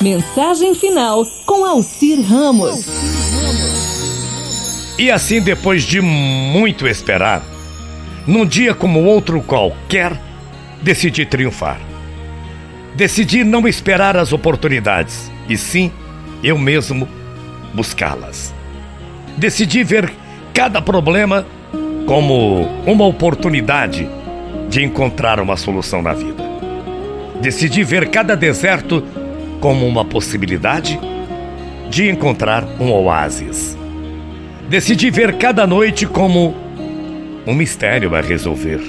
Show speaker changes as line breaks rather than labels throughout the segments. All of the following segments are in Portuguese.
Mensagem final com Alcir Ramos.
E assim, depois de muito esperar, num dia como outro qualquer, decidi triunfar. Decidi não esperar as oportunidades, e sim eu mesmo buscá-las. Decidi ver cada problema como uma oportunidade de encontrar uma solução na vida. Decidi ver cada deserto como uma possibilidade de encontrar um oásis. Decidi ver cada noite como um mistério a resolver.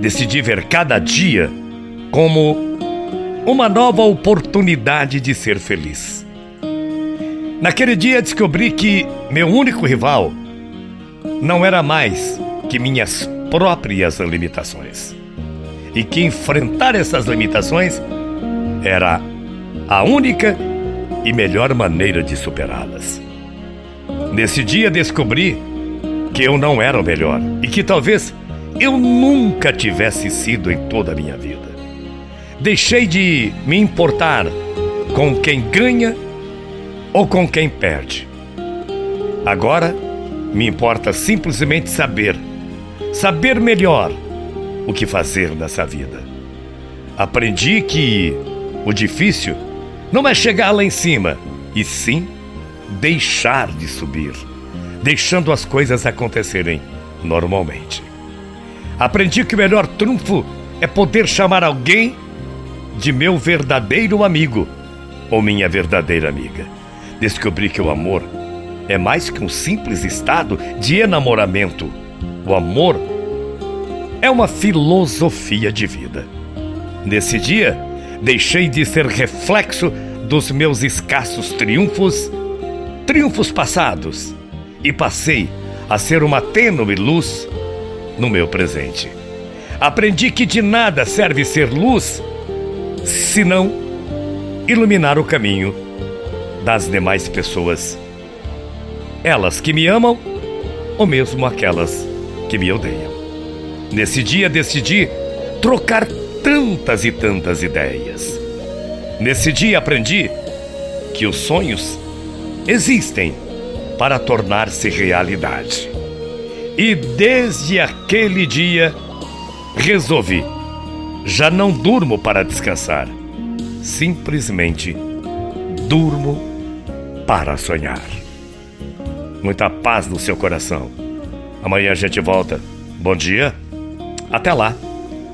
Decidi ver cada dia como uma nova oportunidade de ser feliz. Naquele dia descobri que meu único rival não era mais que minhas próprias limitações. E que enfrentar essas limitações era a única e melhor maneira de superá-las. Nesse dia descobri que eu não era o melhor e que talvez eu nunca tivesse sido em toda a minha vida. Deixei de me importar com quem ganha ou com quem perde. Agora me importa simplesmente saber, saber melhor o que fazer nessa vida. Aprendi que o difícil não é chegar lá em cima, e sim deixar de subir, deixando as coisas acontecerem normalmente. Aprendi que o melhor trunfo é poder chamar alguém de meu verdadeiro amigo ou minha verdadeira amiga. Descobri que o amor é mais que um simples estado de enamoramento. O amor é uma filosofia de vida. Nesse dia, deixei de ser reflexo dos meus escassos triunfos, triunfos passados, e passei a ser uma tênue luz no meu presente. Aprendi que de nada serve ser luz senão iluminar o caminho das demais pessoas, elas que me amam ou mesmo aquelas que me odeiam. Nesse dia decidi trocar tantas e tantas ideias. Nesse dia aprendi que os sonhos existem para tornar-se realidade. E desde aquele dia resolvi: já não durmo para descansar, simplesmente durmo para sonhar. Muita paz no seu coração. Amanhã a gente volta. Bom dia. Até lá